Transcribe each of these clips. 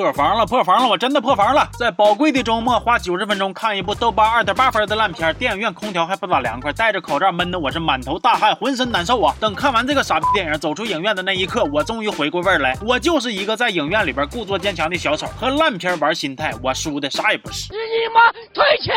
破防了，破防了！我真的破防了！在宝贵的周末花九十分钟看一部豆瓣二点八分的烂片，电影院空调还不咋凉快，戴着口罩闷的我是满头大汗，浑身难受啊！等看完这个傻逼电影，走出影院的那一刻，我终于回过味儿来，我就是一个在影院里边故作坚强的小丑，和烂片玩心态，我输的啥也不是。你妈退钱！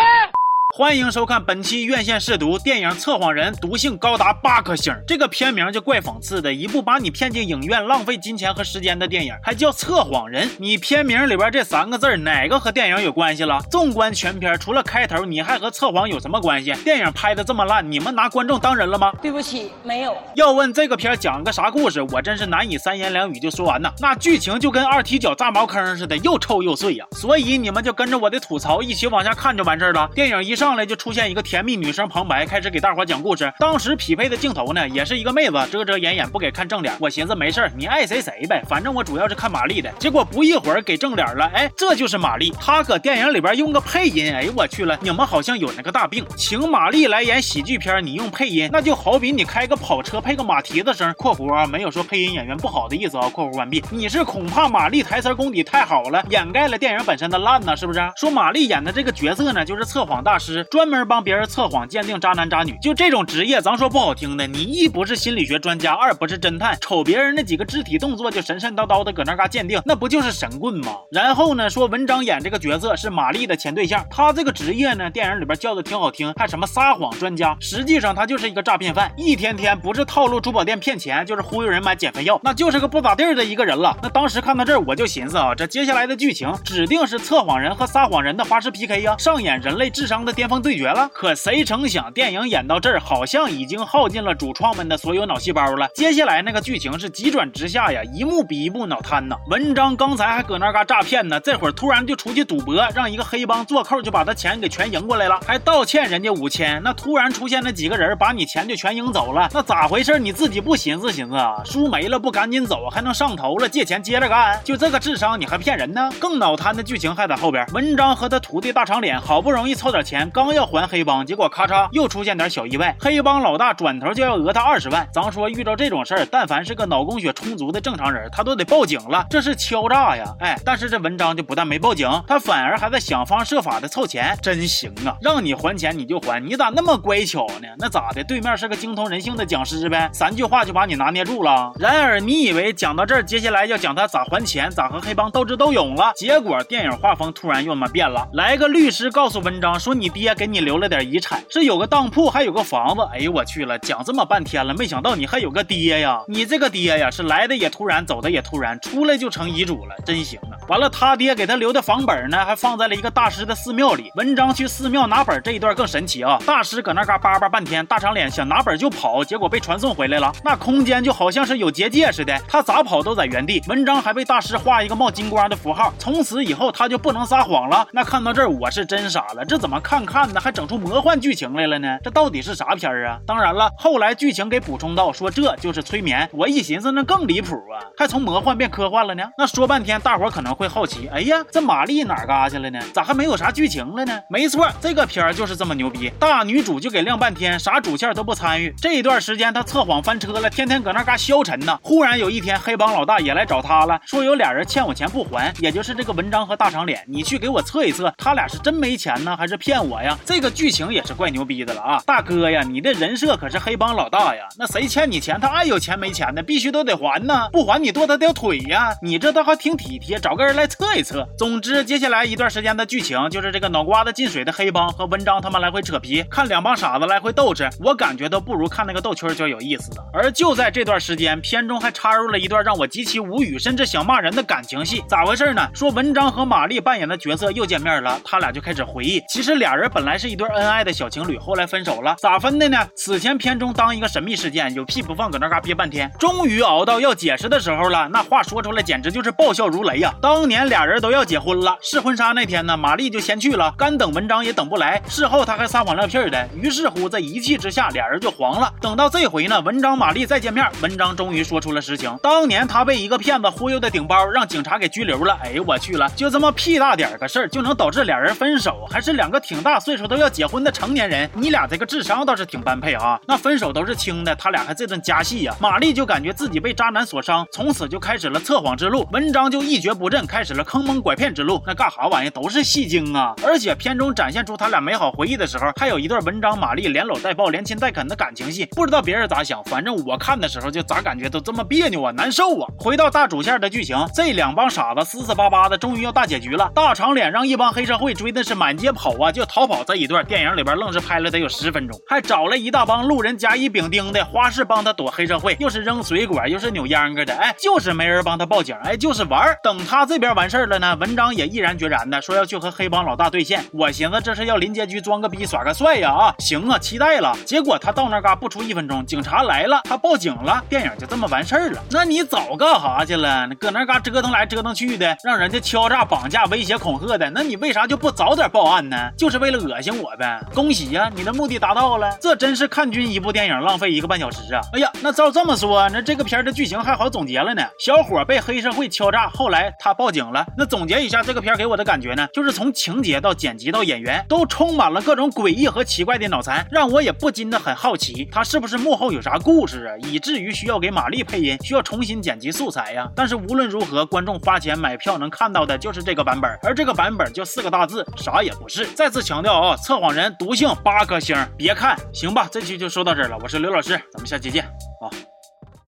欢迎收看本期院线试读电影《测谎人》，毒性高达八颗星。这个片名就怪讽刺的，一部把你骗进影院浪费金钱和时间的电影，还叫《测谎人》。你片名里边这三个字哪个和电影有关系了？纵观全片，除了开头，你还和测谎有什么关系？电影拍的这么烂，你们拿观众当人了吗？对不起，没有。要问这个片讲个啥故事，我真是难以三言两语就说完呐。那剧情就跟二踢脚炸茅坑似的，又臭又碎呀。所以你们就跟着我的吐槽一起往下看就完事儿了。电影一上上来就出现一个。甜蜜女生旁白开始给大伙讲故事，当时匹配的镜头呢，也是一个妹子遮遮掩掩不给看正脸。我寻思没事你爱谁谁呗，反正我主要是看玛丽的。结果不一会儿给正脸了，哎，这就是玛丽。她搁电影里边用个配音，哎呦我去了，你们好像有那个大病，请玛丽来演喜剧片，你用配音，那就好比你开个跑车配个马蹄子声（括弧啊，没有说配音演员不好的意思啊）。括弧完毕。你是恐怕玛丽台词功底太好了，掩盖了电影本身的烂呢，是不是？说玛丽演的这个角色呢，就是测谎大师，专门帮别。人测谎鉴定渣男渣女，就这种职业，咱说不好听的，你一不是心理学专家，二不是侦探，瞅别人那几个肢体动作就神神叨叨的搁那嘎鉴定，那不就是神棍吗？然后呢，说文章演这个角色是玛丽的前对象，他这个职业呢，电影里边叫的挺好听，还什么撒谎专家，实际上他就是一个诈骗犯，一天天不是套路珠宝店骗钱，就是忽悠人买减肥药，那就是个不咋地的一个人了。那当时看到这儿，我就寻思啊，这接下来的剧情指定是测谎人和撒谎人的花式 PK 呀，上演人类智商的电巅峰对决了。可谁成想，电影演到这儿，好像已经耗尽了主创们的所有脑细胞了。接下来那个剧情是急转直下呀，一幕比一幕脑瘫呐。文章刚才还搁那嘎诈骗呢，这会儿突然就出去赌博，让一个黑帮做扣就把他钱给全赢过来了，还道歉人家五千。那突然出现那几个人，把你钱就全赢走了，那咋回事？你自己不寻思寻思啊？输没了不赶紧走，还能上头了？借钱接着干？就这个智商你还骗人呢？更脑瘫的剧情还在后边。文章和他徒弟大长脸好不容易凑点钱，刚要还黑帮，结果。咔嚓，又出现点小意外，黑帮老大转头就要讹他二十万。咱说遇到这种事儿，但凡是个脑供血充足的正常人，他都得报警了，这是敲诈呀！哎，但是这文章就不但没报警，他反而还在想方设法的凑钱，真行啊！让你还钱你就还，你咋那么乖巧呢？那咋的？对面是个精通人性的讲师呗，三句话就把你拿捏住了。然而你以为讲到这儿，接下来要讲他咋还钱，咋和黑帮斗智斗勇了？结果电影画风突然又他妈变了，来个律师告诉文章说，你逼爹给你留了点遗产。是有个当铺，还有个房子。哎呦我去了，讲这么半天了，没想到你还有个爹呀！你这个爹呀，是来的也突然，走的也突然，出来就成遗嘱了，真行！完了，他爹给他留的房本呢，还放在了一个大师的寺庙里。文章去寺庙拿本这一段更神奇啊！大师搁那嘎叭叭半天，大长脸想拿本就跑，结果被传送回来了。那空间就好像是有结界似的，他咋跑都在原地。文章还被大师画一个冒金光的符号，从此以后他就不能撒谎了。那看到这儿，我是真傻了，这怎么看看呢，还整出魔幻剧？情来了呢？这到底是啥片儿啊？当然了，后来剧情给补充到说这就是催眠。我一寻思，那更离谱啊，还从魔幻变科幻了呢。那说半天，大伙可能会好奇，哎呀，这玛丽哪嘎去了呢？咋还没有啥剧情了呢？没错，这个片儿就是这么牛逼，大女主就给晾半天，啥主线都不参与。这一段时间她测谎翻车了，天天搁那嘎消沉呢。忽然有一天，黑帮老大也来找她了，说有俩人欠我钱不还，也就是这个文章和大长脸，你去给我测一测，他俩是真没钱呢，还是骗我呀？这个剧情也是怪。怪牛逼的了啊，大哥呀，你的人设可是黑帮老大呀，那谁欠你钱，他爱有钱没钱的，必须都得还呢，不还你剁他条腿呀，你这倒还挺体贴，找个人来测一测。总之，接下来一段时间的剧情就是这个脑瓜子进水的黑帮和文章他们来回扯皮，看两帮傻子来回斗智，我感觉都不如看那个斗蛐儿有意思的。而就在这段时间，片中还插入了一段让我极其无语，甚至想骂人的感情戏，咋回事呢？说文章和玛丽扮演的角色又见面了，他俩就开始回忆，其实俩人本来是一对恩爱的小。情侣后来分手了，咋分的呢？此前片中当一个神秘事件，有屁不放，搁那嘎憋半天，终于熬到要解释的时候了。那话说出来简直就是爆笑如雷呀！当当年俩人都要结婚了，试婚纱那天呢，玛丽就先去了，干等文章也等不来。事后他还撒谎撂屁的，于是乎在一气之下，俩人就黄了。等到这回呢，文章玛丽再见面，文章终于说出了实情：当年他被一个骗子忽悠的顶包，让警察给拘留了。哎呦我去了，就这么屁大点个事儿就能导致俩人分手，还是两个挺大岁数都要结婚的成年。人，你俩这个智商倒是挺般配啊！那分手都是轻的，他俩还这顿加戏呀。玛丽就感觉自己被渣男所伤，从此就开始了测谎之路。文章就一蹶不振，开始了坑蒙拐骗之路。那干啥玩意都是戏精啊！而且片中展现出他俩美好回忆的时候，还有一段文章玛丽连搂带抱、连亲带啃的感情戏。不知道别人咋想，反正我看的时候就咋感觉都这么别扭啊，难受啊！回到大主线的剧情，这两帮傻子死死巴巴的，终于要大结局了。大长脸让一帮黑社会追的是满街跑啊，就逃跑这一段，电影里边愣是拍了得有十分钟，还找了一大帮路人甲乙丙丁的花式帮他躲黑社会，又是扔水果，又是扭秧歌的，哎，就是没人帮他报警，哎，就是玩。等他这这边完事儿了呢，文章也毅然决然的说要去和黑帮老大对线。我寻思这是要临街局装个逼耍个帅呀啊，行啊，期待了。结果他到那嘎不出一分钟，警察来了，他报警了，电影就这么完事儿了。那你早干啥去了？搁那嘎折腾来折腾去的，让人家敲诈、绑架、威胁、恐吓的，那你为啥就不早点报案呢？就是为了恶心我呗？恭喜呀，你的目的达到了。这真是看君一部电影浪费一个半小时啊！哎呀，那照这么说，那这个片的剧情还好总结了呢。小伙被黑社会敲诈，后来他报报警了。那总结一下这个片给我的感觉呢，就是从情节到剪辑到演员，都充满了各种诡异和奇怪的脑残，让我也不禁的很好奇，他是不是幕后有啥故事啊，以至于需要给玛丽配音，需要重新剪辑素材呀？但是无论如何，观众花钱买票能看到的就是这个版本，而这个版本就四个大字，啥也不是。再次强调啊，测谎人毒性八颗星，别看，行吧？这期就说到这儿了，我是刘老师，咱们下期见啊。